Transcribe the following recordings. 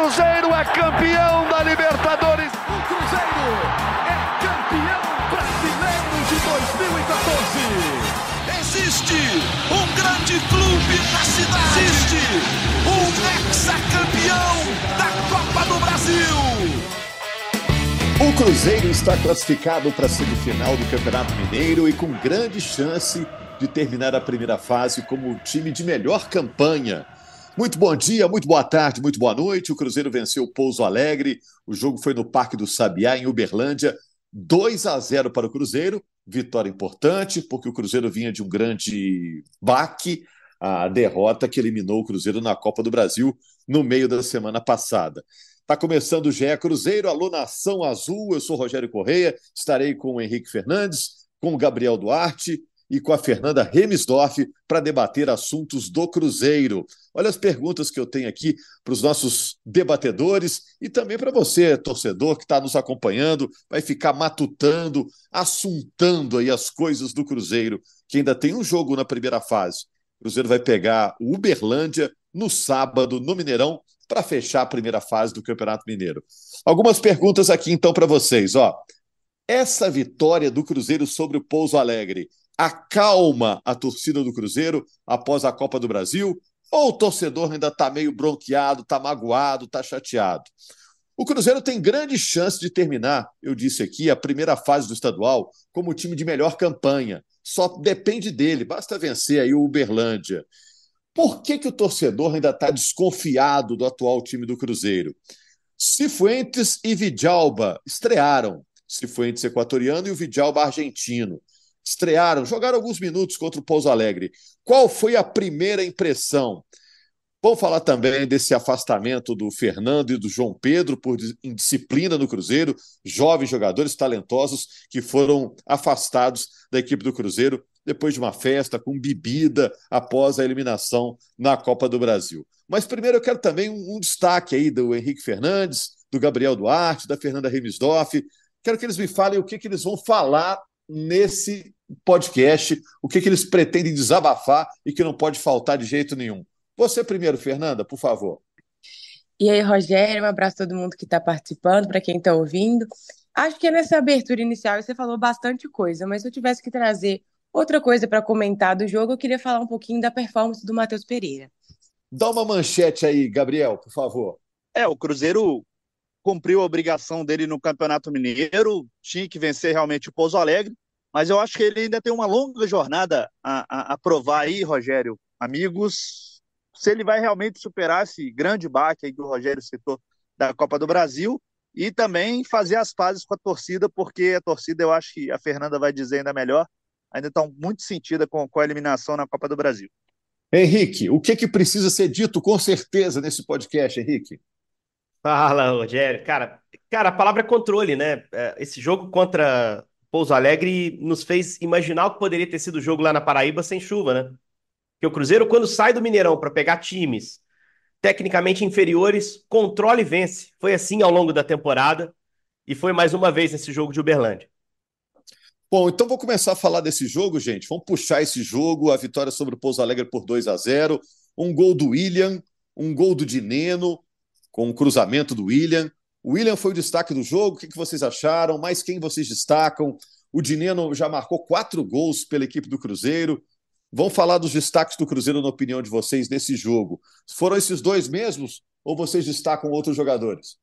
Cruzeiro é campeão da Libertadores. O Cruzeiro é campeão brasileiro de 2014. Existe um grande clube na cidade. Existe um ex-campeão da Copa do Brasil. O Cruzeiro está classificado para a semifinal do Campeonato Mineiro e com grande chance de terminar a primeira fase como o time de melhor campanha. Muito bom dia, muito boa tarde, muito boa noite. O Cruzeiro venceu o Pouso Alegre. O jogo foi no Parque do Sabiá, em Uberlândia. 2 a 0 para o Cruzeiro. Vitória importante, porque o Cruzeiro vinha de um grande baque, a derrota que eliminou o Cruzeiro na Copa do Brasil no meio da semana passada. Está começando o GE Cruzeiro, alô Nação Azul. Eu sou Rogério Correia, estarei com o Henrique Fernandes, com o Gabriel Duarte e com a Fernanda Remisdorf para debater assuntos do Cruzeiro. Olha as perguntas que eu tenho aqui para os nossos debatedores e também para você, torcedor, que está nos acompanhando, vai ficar matutando, assuntando aí as coisas do Cruzeiro, que ainda tem um jogo na primeira fase. O Cruzeiro vai pegar o Uberlândia no sábado, no Mineirão, para fechar a primeira fase do Campeonato Mineiro. Algumas perguntas aqui então para vocês, ó. Essa vitória do Cruzeiro sobre o Pouso Alegre acalma a torcida do Cruzeiro após a Copa do Brasil? Ou o torcedor ainda está meio bronqueado, está magoado, está chateado? O Cruzeiro tem grande chance de terminar, eu disse aqui, a primeira fase do estadual como o time de melhor campanha. Só depende dele, basta vencer aí o Uberlândia. Por que, que o torcedor ainda está desconfiado do atual time do Cruzeiro? Cifuentes e Vidalba estrearam. Cifuentes equatoriano e o Vidalba argentino. Estrearam, jogaram alguns minutos contra o Pouso Alegre. Qual foi a primeira impressão? Vamos falar também desse afastamento do Fernando e do João Pedro por indisciplina no Cruzeiro, jovens jogadores talentosos que foram afastados da equipe do Cruzeiro depois de uma festa com bebida após a eliminação na Copa do Brasil. Mas primeiro eu quero também um, destaque aí do Henrique Fernandes, do Gabriel Duarte, da Fernanda Remisdorf. Quero que eles me falem o que, que eles vão falar nesse podcast, o que, que eles pretendem desabafar e que não pode faltar de jeito nenhum. Você primeiro, Fernanda, por favor. E aí, Rogério, um abraço a todo mundo que está participando, para quem está ouvindo. Acho que nessa abertura inicial você falou bastante coisa, mas se eu tivesse que trazer Outra coisa para comentar do jogo, eu queria falar um pouquinho da performance do Matheus Pereira. Dá uma manchete aí, Gabriel, por favor. É, o Cruzeiro cumpriu a obrigação dele no Campeonato Mineiro, tinha que vencer realmente o Pouso Alegre, mas eu acho que ele ainda tem uma longa jornada a, a, a provar aí, Rogério, amigos, se ele vai realmente superar esse grande baque aí que o Rogério citou da Copa do Brasil e também fazer as pazes com a torcida, porque a torcida, eu acho que a Fernanda vai dizer ainda melhor, ainda estão muito sentida com, com a eliminação na Copa do Brasil. Henrique, o que, que precisa ser dito com certeza nesse podcast, Henrique? Fala, Rogério. Cara, cara, a palavra é controle, né? É, esse jogo contra Pouso Alegre nos fez imaginar o que poderia ter sido o jogo lá na Paraíba sem chuva, né? Que o Cruzeiro, quando sai do Mineirão para pegar times tecnicamente inferiores, controla e vence. Foi assim ao longo da temporada e foi mais uma vez nesse jogo de Uberlândia. Bom, então vou começar a falar desse jogo, gente. Vamos puxar esse jogo, a vitória sobre o Pouso Alegre por 2 a 0 um gol do William, um gol do Dineno, com o cruzamento do William. O William foi o destaque do jogo, o que vocês acharam? Mais quem vocês destacam? O Dineno já marcou quatro gols pela equipe do Cruzeiro. Vamos falar dos destaques do Cruzeiro, na opinião de vocês, nesse jogo. Foram esses dois mesmos ou vocês destacam outros jogadores?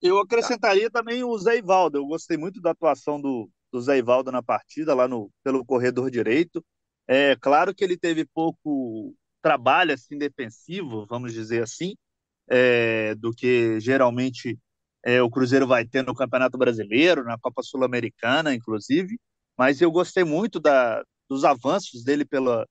Eu acrescentaria também o Zé Ivaldo. Eu gostei muito da atuação do, do Zé Ivaldo na partida, lá no, pelo corredor direito. É claro que ele teve pouco trabalho assim defensivo, vamos dizer assim, é, do que geralmente é, o Cruzeiro vai ter no Campeonato Brasileiro, na Copa Sul-Americana, inclusive. Mas eu gostei muito da, dos avanços dele pela,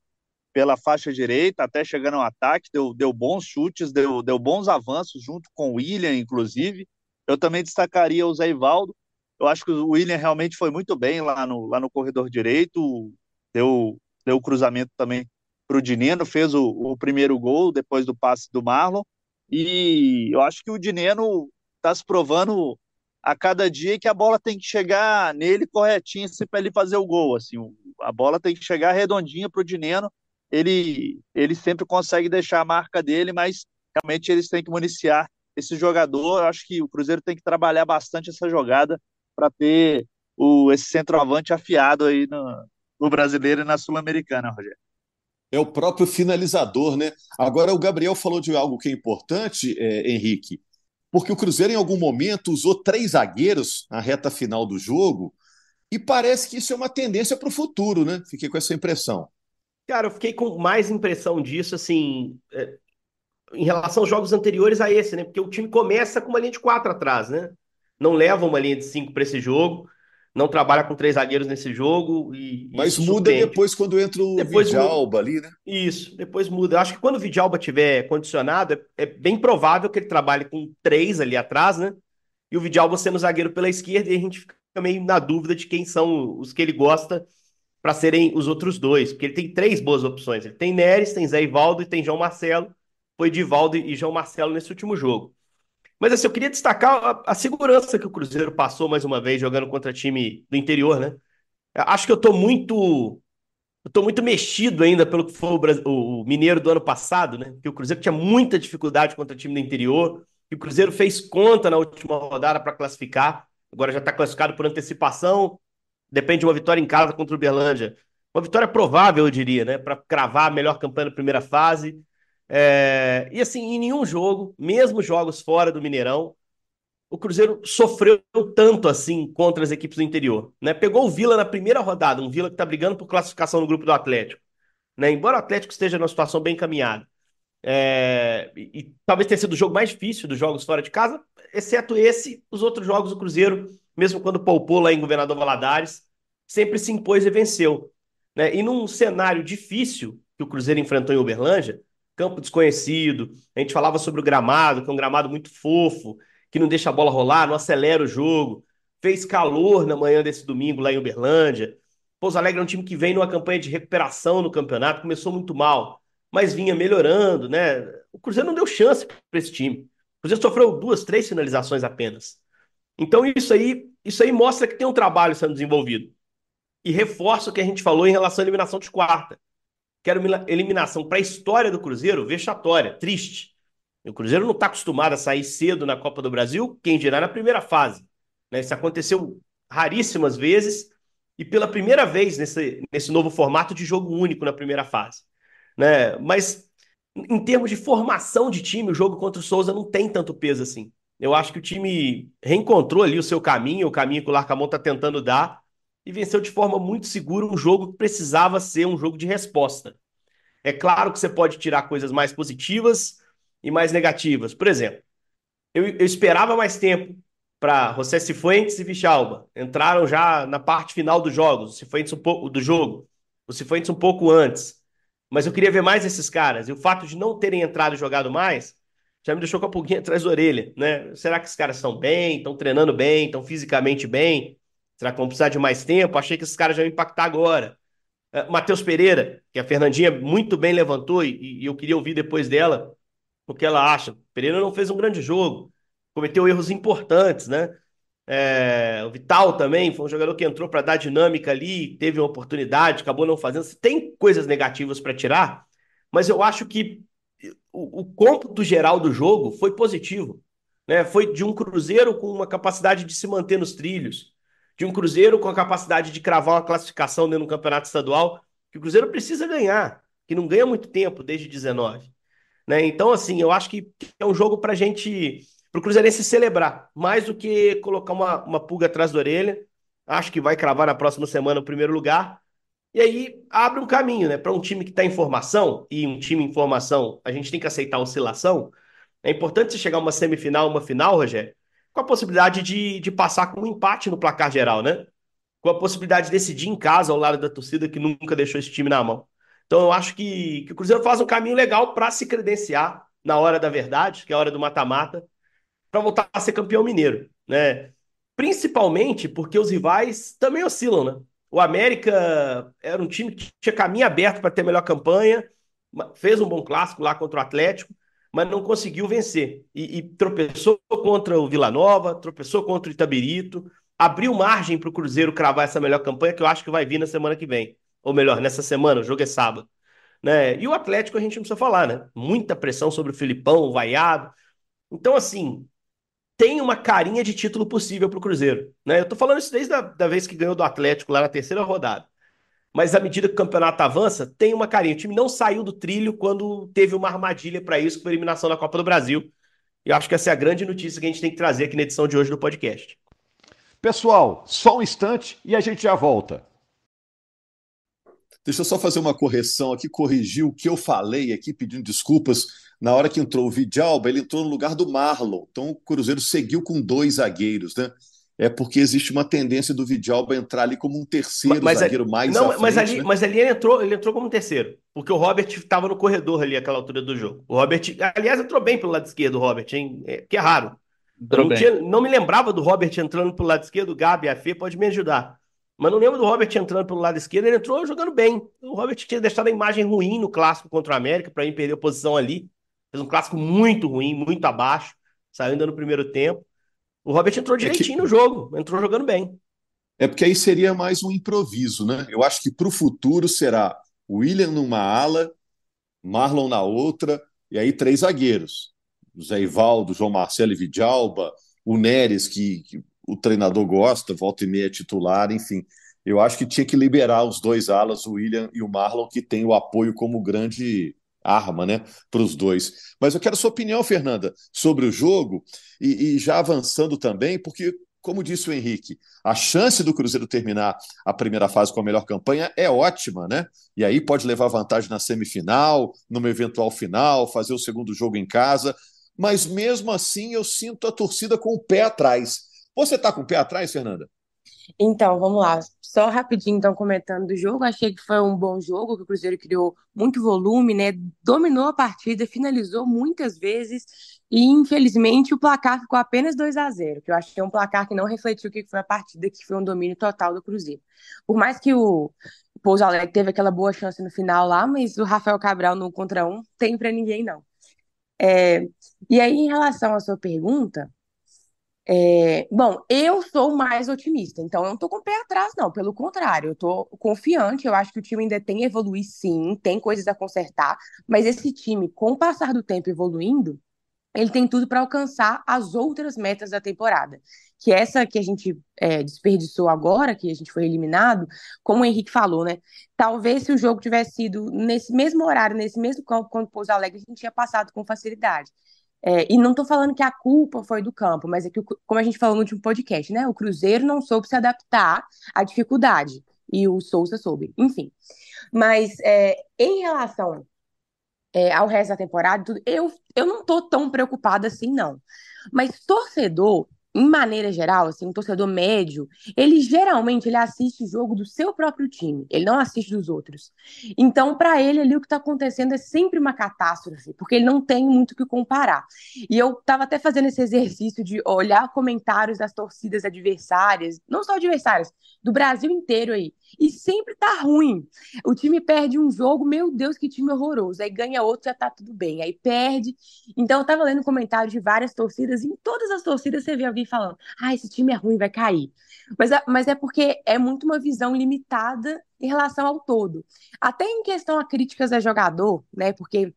pela faixa direita, até chegando ao ataque, deu, deu bons chutes, deu, deu bons avanços junto com o William, inclusive. Eu também destacaria o Zé Ivaldo, eu acho que o William realmente foi muito bem lá no, lá no corredor direito, deu, deu cruzamento também para o Dineno, fez o, o, primeiro gol depois do passe do Marlon. E eu acho que o Dineno está se provando a cada dia que a bola tem que chegar nele corretinha para ele fazer o gol. Assim, a bola tem que chegar redondinha para o Dineno. Ele, ele sempre consegue deixar a marca dele, mas realmente eles têm que municiar esse jogador, acho que o Cruzeiro tem que trabalhar bastante essa jogada para ter o, esse centroavante afiado aí no, no brasileiro e na Sul-Americana, Rogério. É o próprio finalizador, né? Agora o Gabriel falou de algo que é importante, é, Henrique, porque o Cruzeiro em algum momento usou três zagueiros na reta final do jogo e parece que isso é uma tendência para o futuro, né? Fiquei com essa impressão. Cara, eu fiquei com mais impressão disso, assim, é, em relação aos jogos anteriores a esse, né? Porque o time começa com uma linha de quatro atrás, né? Não leva uma linha de cinco para esse jogo, não trabalha com três zagueiros nesse jogo. E, Mas muda depois quando entra o depois Vidalba muda. ali, né? Isso, depois muda. Eu acho que quando o Vidalba tiver condicionado, é, é, bem provável que ele trabalhe com três ali atrás, né? E o Vidalba sendo zagueiro pela esquerda, e a gente fica meio na dúvida de quem são os que ele gosta para serem os outros dois, porque ele tem três boas opções. Ele tem Neres, tem Zé Ivaldo e tem João Marcelo. Foi Divaldo e João Marcelo nesse último jogo. Mas assim, eu queria destacar a, a, segurança que o Cruzeiro passou mais uma vez jogando contra time do interior, né? Acho que eu tô muito. Eu tô muito mexido ainda pelo que foi o, o Mineiro do ano passado, né? Que o Cruzeiro tinha muita dificuldade contra time do interior. E o Cruzeiro fez conta na última rodada para classificar. Agora já está classificado por antecipação. Depende de uma vitória em casa contra o Uberlândia. Uma vitória provável, eu diria, né? Para cravar a melhor campanha na primeira fase. É... E assim, em nenhum jogo, mesmo jogos fora do Mineirão, o Cruzeiro sofreu tanto assim contra as equipes do interior. Né? Pegou o Vila na primeira rodada, um Vila que está brigando por classificação no grupo do Atlético. Né? Embora o Atlético esteja numa situação bem caminhada. É... E, e, talvez tenha sido o jogo mais difícil dos jogos fora de casa, exceto esse, os outros jogos do Cruzeiro, mesmo quando poupou lá em Governador Valadares, sempre se impôs e venceu. Né? E num cenário difícil que o Cruzeiro enfrentou em Uberlândia, campo desconhecido. A gente falava sobre o gramado, que é um gramado muito fofo, que não deixa a bola rolar, não acelera o jogo. Fez calor na manhã desse domingo lá em Uberlândia. Pouso Alegre é um time que vem numa campanha de recuperação no campeonato, começou muito mal, mas vinha melhorando, né? O Cruzeiro não deu chance para esse time. O Cruzeiro sofreu duas, três finalizações apenas. Então isso aí, isso aí mostra que tem um trabalho sendo desenvolvido. E reforça o que a gente falou em relação à eliminação de quarta que era uma eliminação para a história do Cruzeiro vexatória, triste. O Cruzeiro não está acostumado a sair cedo na Copa do Brasil, quem dirá na primeira fase. Né? Isso aconteceu raríssimas vezes e pela primeira vez nesse, nesse novo formato de jogo único na primeira fase. Né? Mas em termos de formação de time, o jogo contra o Souza não tem tanto peso assim. Eu acho que o time reencontrou ali o seu caminho, o caminho que o Larcamon está tentando dar, e venceu de forma muito segura um jogo que precisava ser um jogo de resposta. É claro que você pode tirar coisas mais positivas e mais negativas. Por exemplo, eu, eu esperava mais tempo para José Cifuentes e Vichalba. Entraram já na parte final dos jogos, o Cifuentes um pouco do jogo, o Cifuentes um pouco antes. Mas eu queria ver mais esses caras. E o fato de não terem entrado e jogado mais já me deixou com a pulguinha atrás da orelha, né? Será que esses caras estão bem, estão treinando bem, estão fisicamente bem? Será que vão precisar de mais tempo? Achei que esses caras já iam impactar agora. Uh, Matheus Pereira, que a Fernandinha muito bem levantou e, e, eu queria ouvir depois dela o que ela acha. Pereira não fez um grande jogo, cometeu erros importantes, né? É, o Vital também foi um jogador que entrou para dar dinâmica ali, teve uma oportunidade, acabou não fazendo. Tem coisas negativas para tirar, mas eu acho que o, o cômputo geral do jogo foi positivo. Né? Foi de um Cruzeiro com uma capacidade de se manter nos trilhos, de um Cruzeiro com a capacidade de cravar uma classificação dentro do campeonato estadual, que o Cruzeiro precisa ganhar, que não ganha muito tempo desde 19. Né? Então, assim, eu acho que é um jogo para gente, para o Cruzeirense celebrar, mais do que colocar uma, uma pulga atrás da orelha. Acho que vai cravar na próxima semana o primeiro lugar. E aí abre um caminho, né? Para um time que está em formação, e um time em formação, a gente tem que aceitar a oscilação. É importante você chegar a uma semifinal, uma final, Rogério, com a possibilidade de, de passar com um empate no placar geral, né? Com a possibilidade de decidir em casa ao lado da torcida que nunca deixou esse time na mão. Então eu acho que, que o Cruzeiro faz um caminho legal para se credenciar na hora da verdade, que é a hora do mata-mata, para voltar a ser campeão mineiro, né? Principalmente porque os rivais também oscilam, né? O América era um time que tinha caminho aberto para ter melhor campanha, fez um bom clássico lá contra o Atlético, mas não conseguiu vencer. E, e tropeçou contra o Vila Nova, tropeçou contra o Itabirito, abriu margem para o Cruzeiro cravar essa melhor campanha que eu acho que vai vir na semana que vem. Ou melhor, nessa semana, o jogo é sábado. Né? E o Atlético a gente não precisa falar, né? Muita pressão sobre o Filipão, o Vaiado. Então, assim, tem uma carinha de título possível para o Cruzeiro. Né? Eu tô falando isso desde a da vez que ganhou do Atlético lá na terceira rodada. Mas à medida que o campeonato avança, tem uma carinha. O time não saiu do trilho quando teve uma armadilha para isso, com a eliminação da Copa do Brasil. E eu acho que essa é a grande notícia que a gente tem que trazer aqui na edição de hoje do podcast. Pessoal, só um instante e a gente já volta. Deixa eu só fazer uma correção aqui, corrigir o que eu falei aqui, pedindo desculpas. Na hora que entrou o Vidalba, ele entrou no lugar do Marlon. Então o Cruzeiro seguiu com dois zagueiros, né? É porque existe uma tendência do Vidalba entrar ali como um terceiro mas, zagueiro mais não, frente, mas ali, né? mas ali ele entrou, ele entrou como um terceiro, porque o Robert estava no corredor ali àquela altura do jogo. O Robert, aliás, entrou bem pelo lado esquerdo, o Robert, hein? É, que é raro. Não, tinha, não, me lembrava do Robert entrando pelo lado esquerdo, o Gabi, a Fê pode me ajudar. Mas não lembro do Robert entrando pelo lado esquerdo, ele entrou jogando bem. O Robert tinha deixado a imagem ruim no clássico contra o América, para mim perder a posição ali. Fez um clássico muito ruim, muito abaixo, saiu ainda no primeiro tempo. O Robert entrou direitinho é que... no jogo, entrou jogando bem. É porque aí seria mais um improviso, né? Eu acho que para o futuro será William numa ala, Marlon na outra, e aí três zagueiros. Zé Ivaldo, João Marcelo e Vidalba, o Neres, que, que, o treinador gosta, volta e meia titular, enfim. Eu acho que tinha que liberar os dois alas, o William e o Marlon, que tem o apoio como grande arma, né, para os dois. Mas eu quero sua opinião, Fernanda, sobre o jogo e, e, já avançando também, porque, como disse o Henrique, a chance do Cruzeiro terminar a primeira fase com a melhor campanha é ótima, né? E aí pode levar vantagem na semifinal, numa eventual final, fazer o segundo jogo em casa. Mas mesmo assim, eu sinto a torcida com o pé atrás. Você está com o pé atrás, Fernanda? Então, vamos lá. Só rapidinho, então, comentando do jogo. Achei que foi um bom jogo, que o Cruzeiro criou muito volume, né? Dominou a partida, finalizou muitas vezes. E, infelizmente, o placar ficou apenas 2 a 0 que eu é um placar que não refletiu o que foi a partida, que foi um domínio total do Cruzeiro. Por mais que o Pouso Alegre teve aquela boa chance no final lá, mas o Rafael Cabral no contra um tem para ninguém, não. É, e aí, em relação à sua pergunta, é, bom, eu sou mais otimista, então eu não estou com o pé atrás, não. Pelo contrário, eu estou confiante. Eu acho que o time ainda tem a evoluir, sim, tem coisas a consertar, mas esse time, com o passar do tempo evoluindo, ele tem tudo para alcançar as outras metas da temporada. Que essa que a gente é, desperdiçou agora, que a gente foi eliminado, como o Henrique falou, né? Talvez se o jogo tivesse sido nesse mesmo horário, nesse mesmo campo, quando o Pouso Alegre, a gente tinha passado com facilidade. É, e não estou falando que a culpa foi do campo, mas é que, como a gente falou no último podcast, né? O Cruzeiro não soube se adaptar à dificuldade. E o Souza soube, enfim. Mas é, em relação é, ao resto da temporada, eu, eu não estou tão preocupada assim, não. Mas torcedor, em maneira geral, assim, um torcedor médio, ele geralmente ele assiste jogo do seu próprio time, ele não assiste dos outros. Então, para ele ali o que está acontecendo é sempre uma catástrofe, porque ele não tem muito o que comparar. E eu estava até fazendo esse exercício de olhar comentários das torcidas adversárias, não só adversárias, do Brasil inteiro aí, e sempre tá ruim. O time perde um jogo, meu Deus, que time horroroso. Aí ganha outro, já tá tudo bem. Aí perde. Então, eu tava lendo comentários de várias torcidas, em todas as torcidas você vê alguém falando: ah, esse time é ruim, vai cair. Mas é, mas é porque é muito uma visão limitada em relação ao todo. Até em questão a críticas a jogador, né? Porque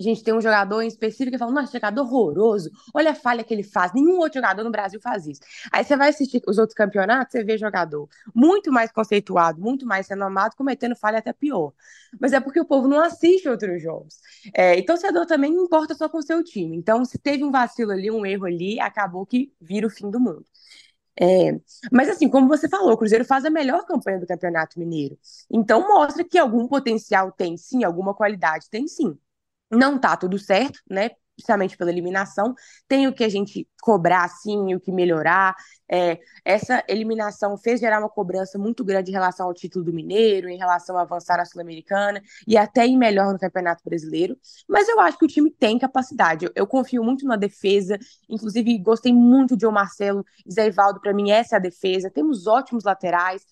a gente tem um jogador em específico que fala, nossa, jogador horroroso, olha a falha que ele faz, nenhum outro jogador no Brasil faz isso. Aí você vai assistir os outros campeonatos, você vê jogador muito mais conceituado, muito mais sendo amado, cometendo falha até pior. Mas é porque o povo não assiste outros jogos. É, e torcedor também importa só com o seu time. Então, se teve um vacilo ali, um erro ali, acabou que vira o fim do mundo. É, mas assim, como você falou, o Cruzeiro faz a melhor campanha do Campeonato Mineiro. Então mostra que algum potencial tem sim, alguma qualidade tem sim. Não tá tudo certo, né? Principalmente pela eliminação. Tem o que a gente cobrar, sim, o que melhorar. É, essa eliminação fez gerar uma cobrança muito grande em relação ao título do Mineiro, em relação a avançar na Sul-Americana e até ir melhor no Campeonato Brasileiro. Mas eu acho que o time tem capacidade. Eu, eu confio muito na defesa. Inclusive, gostei muito de o Marcelo e Zé Ivaldo. Para mim, essa é a defesa. Temos ótimos laterais.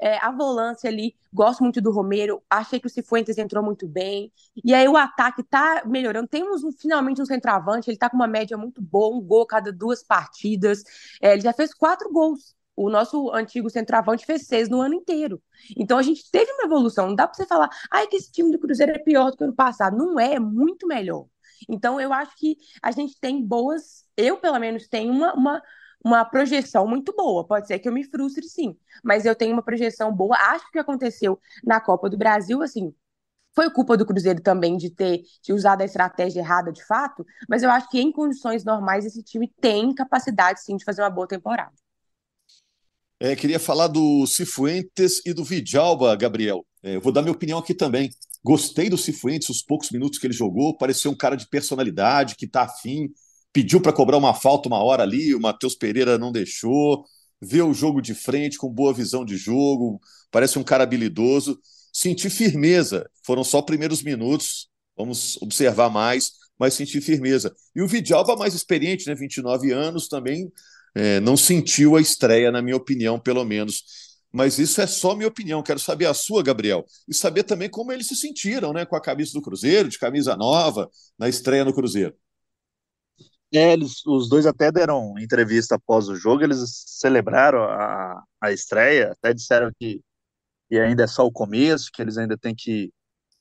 É, a volância ali, gosto muito do Romero, achei que o Cifuentes entrou muito bem. E aí o ataque tá melhorando. Temos um, finalmente um centroavante, ele tá com uma média muito boa, um gol cada duas partidas. É, ele já fez quatro gols O nosso antigo centroavante fez seis no ano inteiro. Então a gente teve uma evolução. Não dá para você falar, ai, que esse time do Cruzeiro é pior do que o ano passado. Não é, é muito melhor. Então eu acho que a gente tem boas. Eu, pelo menos, tenho uma, uma, uma projeção muito boa. Pode ser que eu me frustre, sim. Mas eu tenho uma projeção boa. Acho que o que aconteceu na Copa do Brasil, assim, foi culpa do Cruzeiro também de ter de usado a estratégia errada de fato, mas eu acho que em condições normais esse time tem capacidade sim de fazer uma boa temporada. É, queria falar do Cifuentes e do Vidalba, Gabriel. É, eu vou dar minha opinião aqui também. Gostei do Cifuentes, os poucos minutos que ele jogou, pareceu um cara de personalidade, que tá afim, pediu para cobrar uma falta uma hora ali, o Matheus Pereira não deixou, vê o jogo de frente com boa visão de jogo, parece um cara habilidoso senti firmeza. Foram só primeiros minutos, vamos observar mais, mas senti firmeza. E o Vidalba, mais experiente, né, 29 anos, também é, não sentiu a estreia, na minha opinião, pelo menos. Mas isso é só minha opinião. Quero saber a sua, Gabriel, e saber também como eles se sentiram, né, com a camisa do Cruzeiro, de camisa nova, na estreia no Cruzeiro. É, eles, os dois até deram entrevista após o jogo, eles celebraram a, a estreia, até disseram que e ainda é só o começo, que eles ainda têm que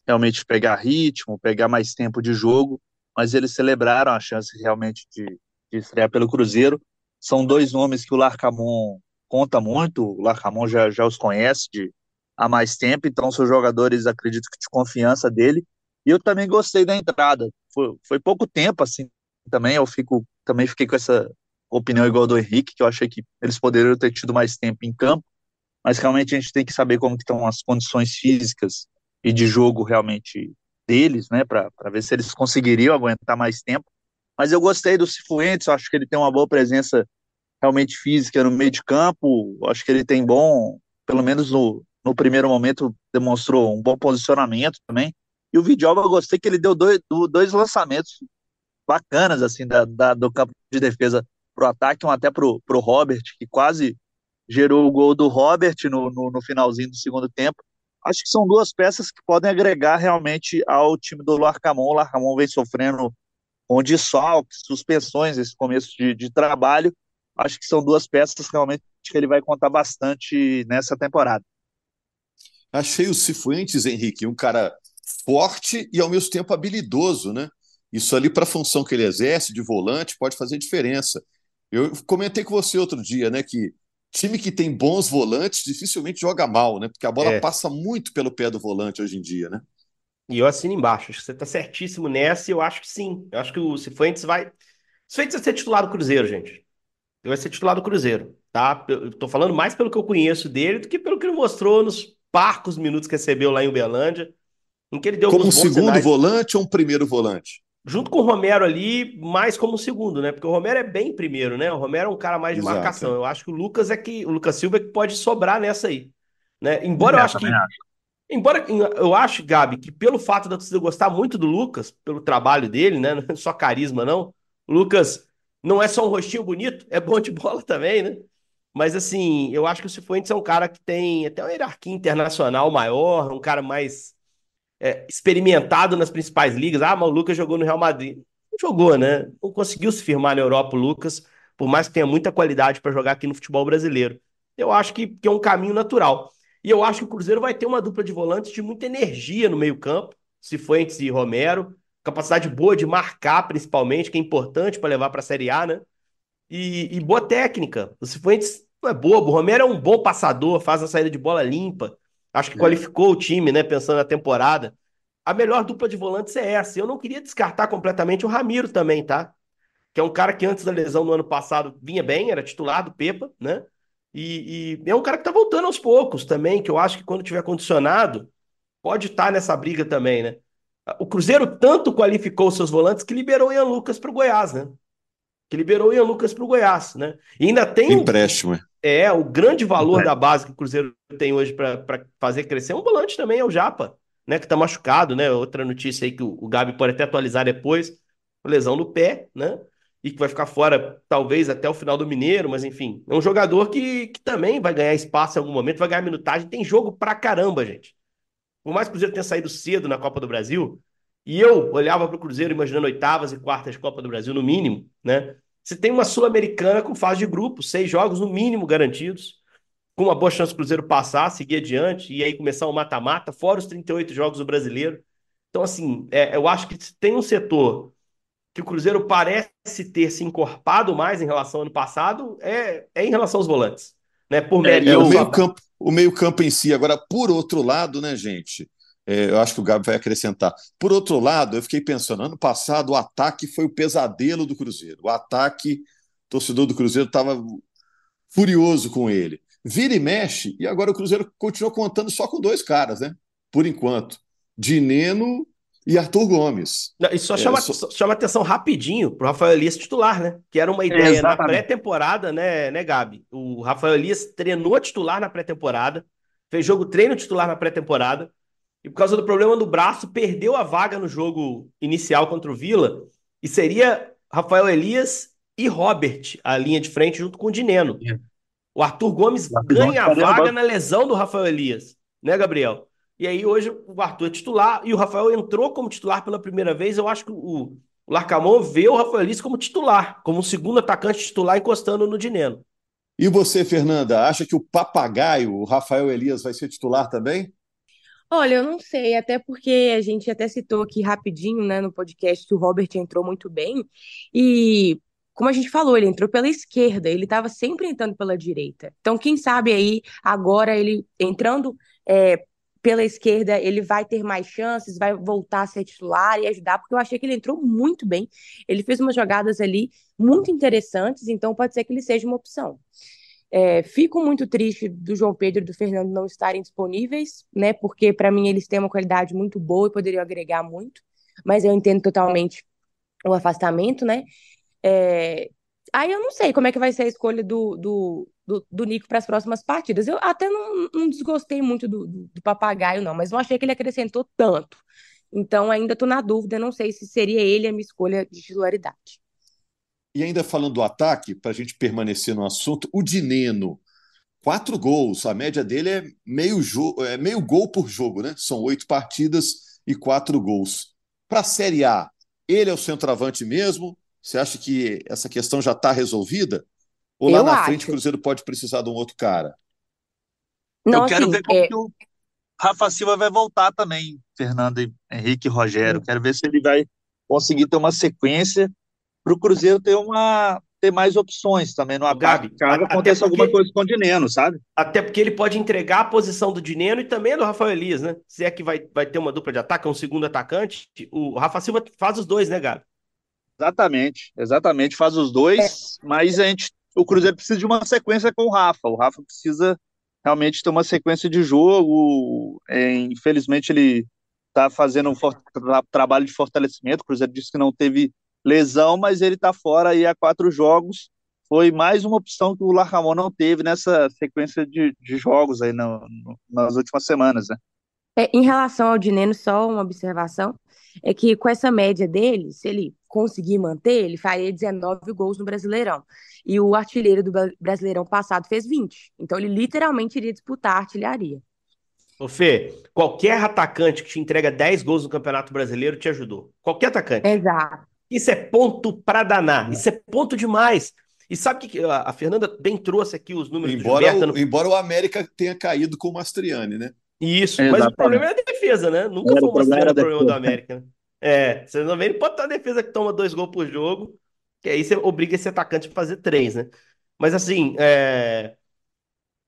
realmente pegar ritmo, pegar mais tempo de jogo, mas eles celebraram a chance realmente de, de estrear pelo Cruzeiro. São dois nomes que o Larcamon conta muito, o Larcamon já, já os conhece de, há mais tempo, então são jogadores, acredito que de confiança dele, e eu também gostei da entrada, foi, foi pouco tempo assim, também eu fico, também fiquei com essa opinião igual do Henrique, que eu achei que eles poderiam ter tido mais tempo em campo, mas realmente a gente tem que saber como estão as condições físicas e de jogo realmente deles, né, para ver se eles conseguiriam aguentar mais tempo. Mas eu gostei do Cifuentes, acho que ele tem uma boa presença realmente física no meio de campo, acho que ele tem bom, pelo menos no, no primeiro momento, demonstrou um bom posicionamento também. E o Vidioba, eu gostei que ele deu dois, dois lançamentos bacanas, assim, da, da do campo de defesa pro ataque, um até pro, pro Robert, que quase gerou o gol do Robert no, no, no, finalzinho do segundo tempo. Acho que são duas peças que podem agregar realmente ao time do Larcamon. O Larcamon vem sofrendo com desfalques, suspensões esse começo de, de trabalho. Acho que são duas peças realmente que ele vai contar bastante nessa temporada. Achei o Cifuentes, Henrique, um cara forte e ao mesmo tempo habilidoso, né? Isso ali para a função que ele exerce de volante pode fazer diferença. Eu comentei com você outro dia, né, que time que tem bons volantes dificilmente joga mal, né? Porque a bola é. passa muito pelo pé do volante hoje em dia, né? E eu assino embaixo. Acho que você está certíssimo nessa e eu acho que sim. Eu acho que o Cifuentes vai. Cifuentes vai ser titular do Cruzeiro, gente. Ele vai ser titular do Cruzeiro, tá? Eu tô falando mais pelo que eu conheço dele do que pelo que ele mostrou nos parcos minutos que recebeu lá em Uberlândia, em que ele deu Como um segundo sinais. volante ou um primeiro volante? Junto com o Romero ali, mais como segundo, né? Porque o Romero é bem primeiro, né? O Romero é um cara mais de Exato. marcação. Eu acho que o Lucas é que o Lucas Silva é que pode sobrar nessa aí, né? Embora eu, eu acho que acho. embora eu acho, Gabi, que pelo fato da torcida gostar muito do Lucas, pelo trabalho dele, né? Não é só carisma não. O Lucas não é só um rostinho bonito, é bom de bola também, né? Mas assim, eu acho que o Cifuentes é um cara que tem até uma hierarquia internacional maior, um cara mais é, experimentado nas principais ligas. Ah, mas o Lucas jogou no Real Madrid. Não jogou, né? Não conseguiu se firmar na Europa, o Lucas, por mais que tenha muita qualidade para jogar aqui no futebol brasileiro. Eu acho que, que é um caminho natural. E eu acho que o Cruzeiro vai ter uma dupla de volantes de muita energia no meio-campo, Cifuentes e Romero, capacidade boa de marcar, principalmente, que é importante para levar para a Série A, né? E, e, boa técnica. O Cifuentes não é bobo, o Romero é um bom passador, faz a saída de bola limpa. Acho que é. qualificou o time, né? Pensando na temporada. A melhor dupla de volantes é essa. Eu não queria descartar completamente o Ramiro também, tá? Que é um cara que antes da lesão no ano passado vinha bem, era titular do Pepa, né? E, e é um cara que tá voltando aos poucos também, que eu acho que quando tiver condicionado, pode estar tá nessa briga também, né? O Cruzeiro tanto qualificou seus volantes que liberou o Ian Lucas para o Goiás, né? Que liberou o Ian Lucas para o Goiás, né? E ainda tem. Empréstimo, é. É, o grande valor é. da base que o Cruzeiro tem hoje para fazer crescer é um volante também, é o Japa, né? Que tá machucado, né? Outra notícia aí que o, o Gabi pode até atualizar depois, lesão no pé, né? E que vai ficar fora, talvez, até o final do Mineiro, mas enfim, é um jogador que, que também vai ganhar espaço em algum momento, vai ganhar minutagem, tem jogo pra caramba, gente. Por mais que o Cruzeiro tenha saído cedo na Copa do Brasil, e eu olhava para o Cruzeiro imaginando oitavas e quartas de Copa do Brasil, no mínimo, né? Você tem uma Sul-Americana com fase de grupo, seis jogos no mínimo garantidos, com uma boa chance do Cruzeiro passar, seguir adiante e aí começar o mata-mata, fora os 38 jogos do brasileiro. Então, assim, é, eu acho que tem um setor que o Cruzeiro parece ter se encorpado mais em relação ao ano passado, é, é em relação aos volantes. Né? Por é, é, o meio-campo o meio campo em si. Agora, por outro lado, né, gente? É, eu acho que o Gabi vai acrescentar. Por outro lado, eu fiquei pensando, ano passado o ataque foi o pesadelo do Cruzeiro. O ataque, o torcedor do Cruzeiro estava furioso com ele. Vira e mexe, e agora o Cruzeiro continua contando só com dois caras, né? Por enquanto. Dineno e Arthur Gomes. Não, e só é, chama, só... chama atenção rapidinho pro Rafael Elias titular, né? Que era uma ideia é, na pré-temporada, né, né, Gabi? O Rafael Elias treinou titular na pré-temporada, fez jogo treino titular na pré-temporada, e por causa do problema do braço, perdeu a vaga no jogo inicial contra o Vila. E seria Rafael Elias e Robert a linha de frente junto com o Dineno. O Arthur Gomes Arthur ganha a vaga na lesão do Rafael Elias, né, Gabriel? E aí hoje o Arthur é titular e o Rafael entrou como titular pela primeira vez. Eu acho que o, o Larcamon vê o Rafael Elias como titular, como um segundo atacante titular encostando no Dineno. E você, Fernanda, acha que o papagaio, o Rafael Elias, vai ser titular também? Olha, eu não sei, até porque a gente até citou aqui rapidinho, né, no podcast que o Robert entrou muito bem. E, como a gente falou, ele entrou pela esquerda, ele estava sempre entrando pela direita. Então, quem sabe aí, agora ele entrando é, pela esquerda, ele vai ter mais chances, vai voltar a ser titular e ajudar, porque eu achei que ele entrou muito bem. Ele fez umas jogadas ali muito interessantes, então pode ser que ele seja uma opção. É, fico muito triste do João Pedro e do Fernando não estarem disponíveis, né? Porque para mim eles têm uma qualidade muito boa e poderiam agregar muito, mas eu entendo totalmente o afastamento, né? É, aí eu não sei como é que vai ser a escolha do, do, do, do Nico para as próximas partidas. Eu até não, não desgostei muito do, do, do, papagaio, não, mas não achei que ele acrescentou tanto. Então ainda estou na dúvida, não sei se seria ele a minha escolha de titularidade. E ainda falando do ataque, para a gente permanecer no assunto, o Dineno, quatro gols, a média dele é meio, é meio gol por jogo, né? São oito partidas e quatro gols. Para a Série A, ele é o centroavante mesmo? Você acha que essa questão já está resolvida? Ou lá Eu na acho. frente o Cruzeiro pode precisar de um outro cara? Não, Eu quero assim, ver como é... que o Rafa Silva vai voltar também, Fernando Henrique e Rogério. Quero ver se ele vai conseguir ter uma sequência para o Cruzeiro ter uma ter mais opções também no ataque, caso aconteça porque, alguma coisa com o Dineno, sabe? Até porque ele pode entregar a posição do Dineno e também do Rafael Elias, né? Se é que vai, vai ter uma dupla de ataque, um segundo atacante, o Rafa Silva faz os dois, né, Gabi? Exatamente, exatamente, faz os dois, é. mas a gente, o Cruzeiro precisa de uma sequência com o Rafa, o Rafa precisa realmente ter uma sequência de jogo, é, infelizmente ele está fazendo um tra trabalho de fortalecimento, o Cruzeiro disse que não teve lesão, mas ele está fora aí há quatro jogos. Foi mais uma opção que o Larramon não teve nessa sequência de, de jogos aí no, no, nas últimas semanas, né? É, em relação ao Dineno, só uma observação, é que com essa média dele, se ele conseguir manter, ele faria 19 gols no Brasileirão. E o artilheiro do Brasileirão passado fez 20. Então ele literalmente iria disputar a artilharia. Ô Fê, qualquer atacante que te entrega 10 gols no Campeonato Brasileiro te ajudou. Qualquer atacante. Exato. Isso é ponto para danar. Isso é ponto demais. E sabe que a Fernanda bem trouxe aqui os números embora do Gilberto. O, no... Embora o América tenha caído com o Mastriani, né? Isso, Exatamente. mas o problema é a defesa, né? Nunca foi o Mastriani o problema do América. Né? É, você não vê, ele pode estar a defesa que toma dois gols por jogo, que aí você obriga esse atacante a fazer três, né? Mas assim, é...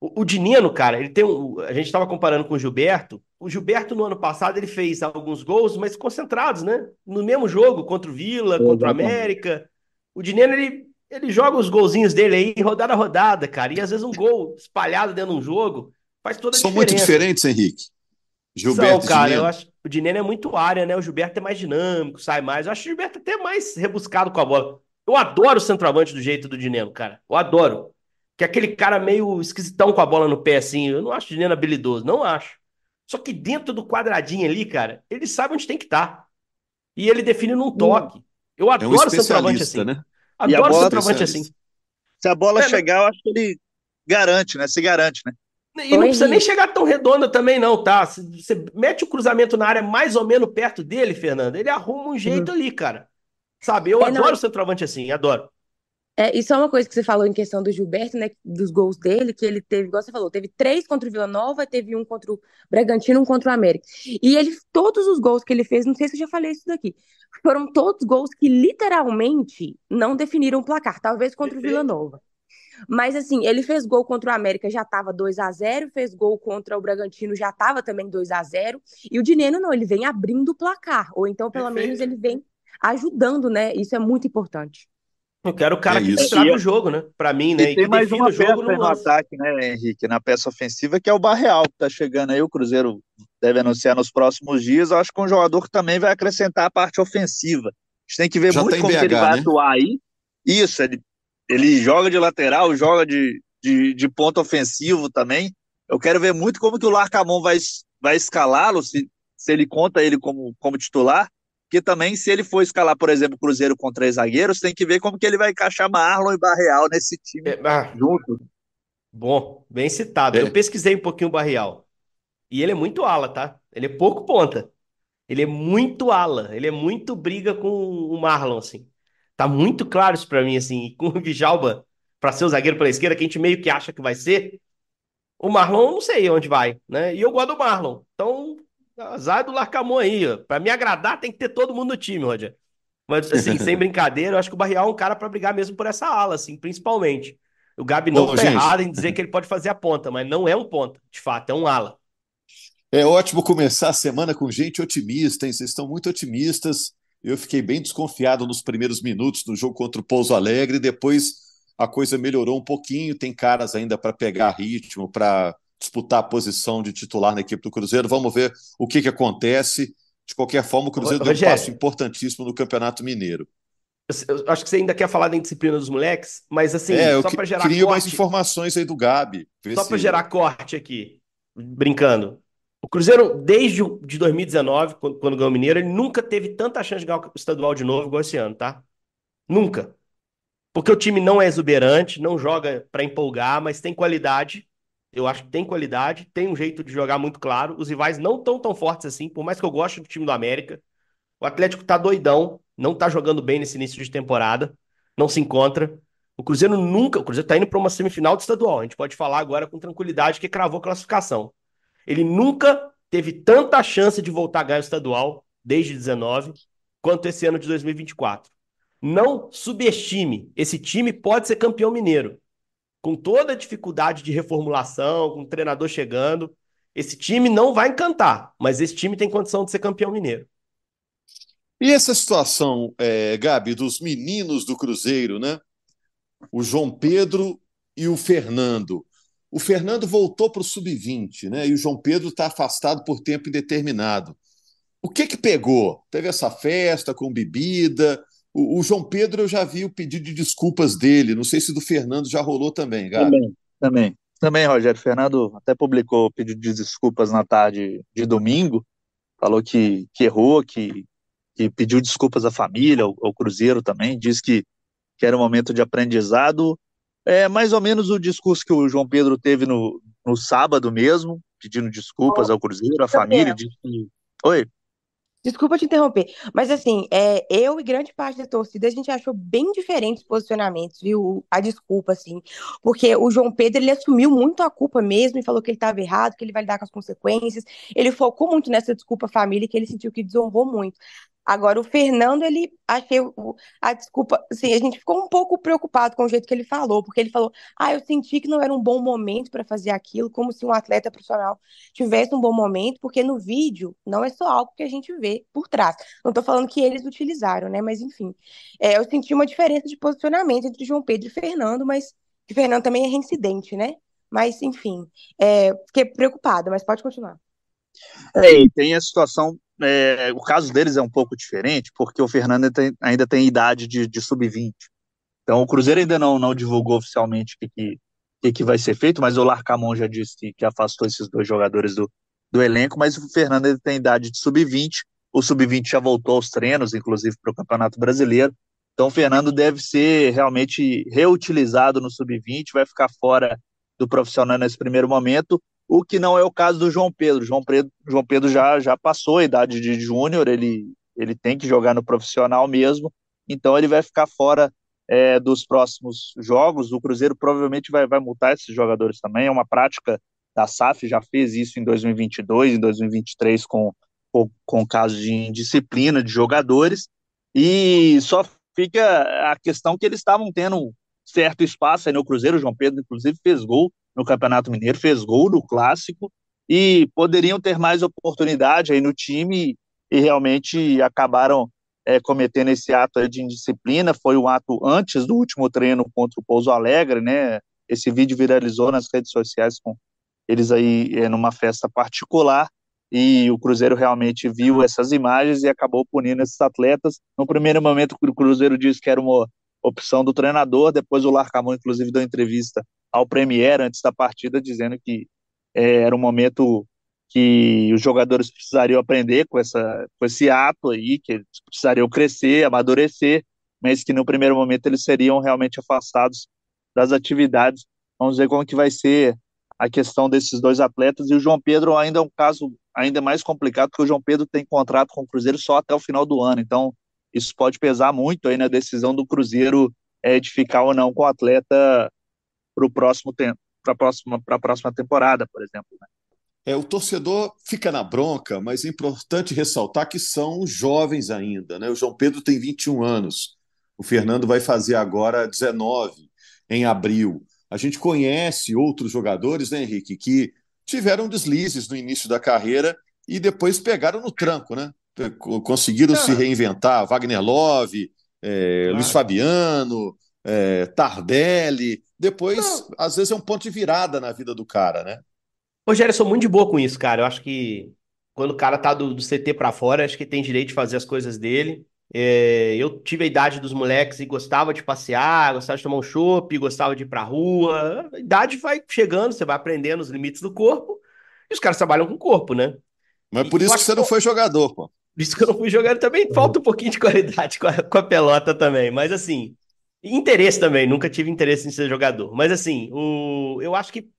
o, o Dinino, cara, ele tem um. A gente estava comparando com o Gilberto. O Gilberto, no ano passado, ele fez alguns gols, mas concentrados, né? No mesmo jogo, contra o Vila, contra o América. O Dineno, ele, ele joga os golzinhos dele aí, rodada a rodada, cara. E às vezes um gol espalhado dentro de um jogo faz toda a São diferença. São muito diferentes, Henrique. Gilberto São, cara, eu acho o Dineno é muito área, né? O Gilberto é mais dinâmico, sai mais. Eu acho o Gilberto até mais rebuscado com a bola. Eu adoro o centroavante do jeito do Dineno, cara. Eu adoro. Que é aquele cara meio esquisitão com a bola no pé, assim. Eu não acho o Dineno habilidoso, não acho. Só que dentro do quadradinho ali, cara, ele sabe onde tem que estar. Tá. E ele define num toque. Eu adoro é um centroavante assim. Né? Adoro centroavante assim. Se a bola é, chegar, eu acho que ele garante, né? Se garante, né? E não precisa nem chegar tão redonda também, não, tá? Você mete o cruzamento na área mais ou menos perto dele, Fernando, ele arruma um jeito uhum. ali, cara. Sabe? Eu é, adoro não... centroavante assim, adoro. É, isso é uma coisa que você falou em questão do Gilberto, né? Dos gols dele, que ele teve, igual você falou, teve três contra o Vila Nova, teve um contra o Bragantino, um contra o América. E ele, todos os gols que ele fez, não sei se eu já falei isso daqui, foram todos gols que literalmente não definiram o placar, talvez contra o Vila Nova. Mas assim, ele fez gol contra o América, já estava 2 a 0 fez gol contra o Bragantino, já estava também 2 a 0 E o Dineno não, ele vem abrindo o placar, ou então pelo Perfeito. menos ele vem ajudando, né? Isso é muito importante. Eu quero o cara é que estraga o jogo, né? Para mim, né? E, e tem mais uma peça no, no ataque, né, Henrique? Na peça ofensiva, que é o Barreal, que tá chegando aí. O Cruzeiro deve anunciar nos próximos dias. Eu acho que é um jogador que também vai acrescentar a parte ofensiva. A gente tem que ver Já muito como BH, ele vai né? atuar aí. Isso, ele, ele joga de lateral, joga de, de, de ponto ofensivo também. Eu quero ver muito como que o Larcamon vai, vai escalá-lo, se, se ele conta ele como, como titular porque também, se ele for escalar, por exemplo, o Cruzeiro com três zagueiros, tem que ver como que ele vai encaixar Marlon e Barreal nesse time é, ah, junto. Bom, bem citado. É. Eu pesquisei um pouquinho o Barreal. E ele é muito ala, tá? Ele é pouco ponta. Ele é muito ala. Ele é muito briga com o Marlon, assim. Tá muito claro isso pra mim, assim. E com o Vijalba para ser o zagueiro pela esquerda, que a gente meio que acha que vai ser. O Marlon, não sei onde vai, né? E eu gosto do Marlon. Então, Azar do Larcamon aí, ó. Pra me agradar, tem que ter todo mundo no time, Roger. Mas, assim, sem brincadeira, eu acho que o Barrial é um cara para brigar mesmo por essa ala, assim, principalmente. O Gabi não tá gente... errado em dizer que ele pode fazer a ponta, mas não é um ponta, de fato, é um ala. É ótimo começar a semana com gente otimista, hein? Vocês estão muito otimistas. Eu fiquei bem desconfiado nos primeiros minutos do jogo contra o Pouso Alegre, depois a coisa melhorou um pouquinho. Tem caras ainda para pegar ritmo, para disputar a posição de titular na equipe do Cruzeiro. Vamos ver o que, que acontece. De qualquer forma, o Cruzeiro Rogério, deu um passo importantíssimo no Campeonato Mineiro. Eu, acho que você ainda quer falar da indisciplina dos moleques, mas assim, é, só para gerar queria corte, mais informações aí do Gabi. Só para gerar corte aqui, brincando. O Cruzeiro, desde de 2019, quando, quando ganhou o Mineiro, ele nunca teve tanta chance de ganhar o estadual de novo igual esse ano, tá? Nunca. Porque o time não é exuberante, não joga para empolgar, mas tem qualidade eu acho que tem qualidade, tem um jeito de jogar muito claro. Os rivais não estão tão fortes assim, por mais que eu goste do time do América. O Atlético tá doidão, não tá jogando bem nesse início de temporada, não se encontra. O Cruzeiro nunca, o Cruzeiro tá indo para uma semifinal de estadual. A gente pode falar agora com tranquilidade que cravou classificação. Ele nunca teve tanta chance de voltar a ganhar o estadual desde 19 quanto esse ano de 2024. Não subestime, esse time pode ser campeão mineiro com toda a dificuldade de reformulação, com o treinador chegando, esse time não vai encantar, mas esse time tem condição de ser campeão mineiro. E essa situação, é, Gabi, dos meninos do Cruzeiro, né? O João Pedro e o Fernando. O Fernando voltou para o sub-20, né? E o João Pedro está afastado por tempo indeterminado. O que que pegou? Teve essa festa com bebida? O, o, João Pedro eu já vi o pedido de desculpas dele. Não sei se do Fernando já rolou também, Gabi. Também, também. Também, Rogério. Fernando até publicou o pedido de desculpas na tarde de domingo. Falou que, que errou, que, que pediu desculpas à família, ao, ao Cruzeiro também. Diz que, que era um momento de aprendizado. É mais ou menos o discurso que o João Pedro teve no, no sábado mesmo, pedindo desculpas ao Cruzeiro, à família. Disse que... Oi. Desculpa te interromper, mas assim, é, eu e grande parte da torcida, a gente achou bem diferentes os posicionamentos, viu? A desculpa, assim, porque o João Pedro, ele assumiu muito a culpa mesmo e falou que ele estava errado, que ele vai lidar com as consequências. Ele focou muito nessa desculpa família, que ele sentiu que desonrou muito. Agora, o Fernando, ele achei a desculpa, assim, a gente ficou um pouco preocupado com o jeito que ele falou, porque ele falou: "Ah, eu senti que não era um bom momento para fazer aquilo", como se um atleta profissional tivesse um bom momento, porque no vídeo não é só algo que a gente vê por trás. Não estou falando que eles utilizaram, né? Mas enfim, é, eu senti uma diferença de posicionamento entre João Pedro e Fernando, mas o Fernando também é reincidente, né? Mas enfim, é, fiquei preocupada, mas pode continuar. É, e tem a situação é, o caso deles é um pouco diferente, porque o Fernando tem, ainda tem idade de, de sub-20. Então o Cruzeiro ainda não, não divulgou oficialmente o que, que, que vai ser feito, mas o Larcamon já disse que, que afastou esses dois jogadores do, do elenco, mas o Fernando ainda tem idade de sub-20. O sub-20 já voltou aos treinos, inclusive para o Campeonato Brasileiro. Então o Fernando deve ser realmente reutilizado no sub-20, vai ficar fora do profissional nesse primeiro momento o que não é o caso do João Pedro. João Pedro, João Pedro já, já passou a idade de júnior, ele, ele tem que jogar no profissional mesmo, então ele vai ficar fora é, dos próximos jogos. O Cruzeiro provavelmente vai, vai multar esses jogadores também. É uma prática da SAF, já fez isso em 2022, em 2023 com, com, com casos de indisciplina de jogadores. E só fica a questão que eles estavam tendo certo espaço aí no Cruzeiro. O João Pedro, inclusive, fez gol no Campeonato Mineiro, fez gol no Clássico e poderiam ter mais oportunidade aí no time e realmente acabaram é, cometendo esse ato de indisciplina. Foi um ato antes do último treino contra o Pouso Alegre, né? Esse vídeo viralizou nas redes sociais com eles aí é, numa festa particular e o Cruzeiro realmente viu essas imagens e acabou punindo esses atletas. No primeiro momento, o Cruzeiro disse que era uma opção do treinador, depois o Larcamon, inclusive, deu entrevista ao Premier antes da partida, dizendo que é, era um momento que os jogadores precisariam aprender com, essa, com esse ato aí, que eles precisariam crescer, amadurecer, mas que no primeiro momento eles seriam realmente afastados das atividades. Vamos ver como que vai ser a questão desses dois atletas, e o João Pedro ainda é um caso ainda mais complicado, porque o João Pedro tem contrato com o Cruzeiro só até o final do ano, então isso pode pesar muito aí na decisão do Cruzeiro é, de ficar ou não com o atleta para o próximo tempo, para a próxima, próxima temporada, por exemplo. Né? É, o torcedor fica na bronca, mas é importante ressaltar que são jovens ainda. Né? O João Pedro tem 21 anos, o Fernando vai fazer agora 19 em abril. A gente conhece outros jogadores, né, Henrique, que tiveram deslizes no início da carreira e depois pegaram no tranco, né? Conseguiram se reinventar. Wagner Love, é, claro. Luiz Fabiano, é, Tardelli. Depois, Não. às vezes, é um ponto de virada na vida do cara, né? Rogério, eu sou muito de boa com isso, cara. Eu acho que quando o cara tá do, do CT para fora, acho que tem direito de fazer as coisas dele. É, eu tive a idade dos moleques e gostava de passear, gostava de tomar um chopp, gostava de ir pra rua. A idade vai chegando, você vai aprendendo os limites do corpo. E os caras trabalham com o corpo, né? Mas por isso que você não foi jogador, pô. Por isso que eu não fui jogador também. Falta um pouquinho de qualidade com a, com a pelota também. Mas assim, interesse também. Nunca tive interesse em ser jogador. Mas assim, o, eu acho que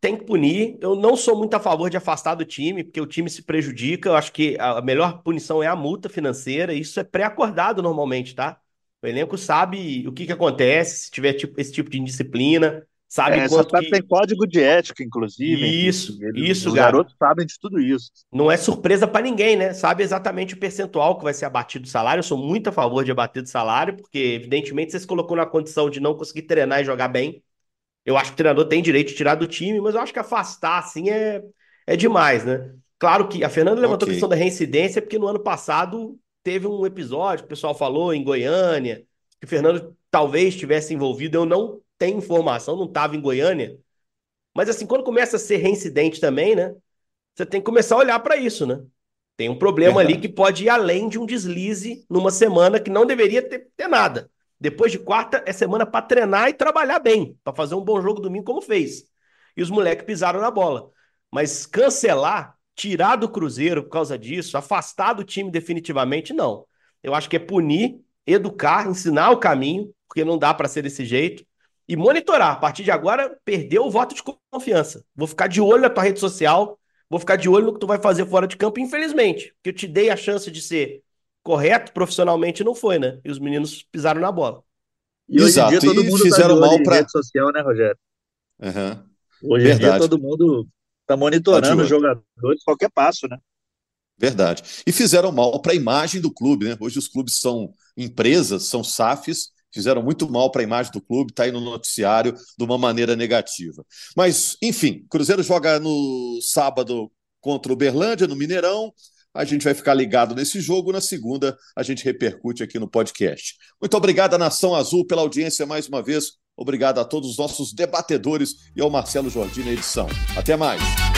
tem que punir. Eu não sou muito a favor de afastar do time, porque o time se prejudica. Eu acho que a melhor punição é a multa financeira. Isso é pré-acordado normalmente, tá? O elenco sabe o que, que acontece se tiver tipo, esse tipo de indisciplina. Sabe é, quanto que... tem código de ética, inclusive. Isso, eles, isso, os garotos sabem de tudo isso. Não é surpresa para ninguém, né? Sabe exatamente o percentual que vai ser abatido do salário. Eu sou muito a favor de abater do salário, porque, evidentemente, você se colocou na condição de não conseguir treinar e jogar bem. Eu acho que o treinador tem direito de tirar do time, mas eu acho que afastar, assim, é, é demais, né? Claro que a Fernanda levantou okay. a questão da reincidência, porque no ano passado teve um episódio, o pessoal falou em Goiânia, que o Fernando talvez estivesse envolvido. Eu não tenho informação, não estava em Goiânia. Mas assim, quando começa a ser reincidente também, né? Você tem que começar a olhar para isso, né? Tem um problema ali que pode ir além de um deslize numa semana que não deveria ter, ter nada. Depois de quarta é semana para treinar e trabalhar bem, para fazer um bom jogo domingo como fez. E os moleques pisaram na bola. Mas cancelar, tirar do Cruzeiro por causa disso, afastar do time definitivamente, não. Eu acho que é punir, educar, ensinar o caminho, porque não dá para ser desse jeito, e monitorar. A partir de agora, perdeu o voto de confiança. Vou ficar de olho na tua rede social, vou ficar de olho no que tu vai fazer fora de campo, infelizmente, porque eu te dei a chance de ser correto profissionalmente não foi, né? E os meninos pisaram na bola. E hoje Exato. em dia todo mundo e tá fizeram tá mal para rede social, né, Rogério? Uhum. Hoje Verdade. em dia todo mundo está monitorando os jogadores qualquer passo, né? Verdade. E fizeram mal para a imagem do clube, né? Hoje os clubes são empresas, são SAFs, fizeram muito mal para a imagem do clube, está aí no noticiário de uma maneira negativa. Mas, enfim, Cruzeiro joga no sábado contra o Berlândia, no Mineirão. A gente vai ficar ligado nesse jogo. Na segunda, a gente repercute aqui no podcast. Muito obrigado Nação Azul pela audiência mais uma vez. Obrigado a todos os nossos debatedores e ao Marcelo Jordi na edição. Até mais.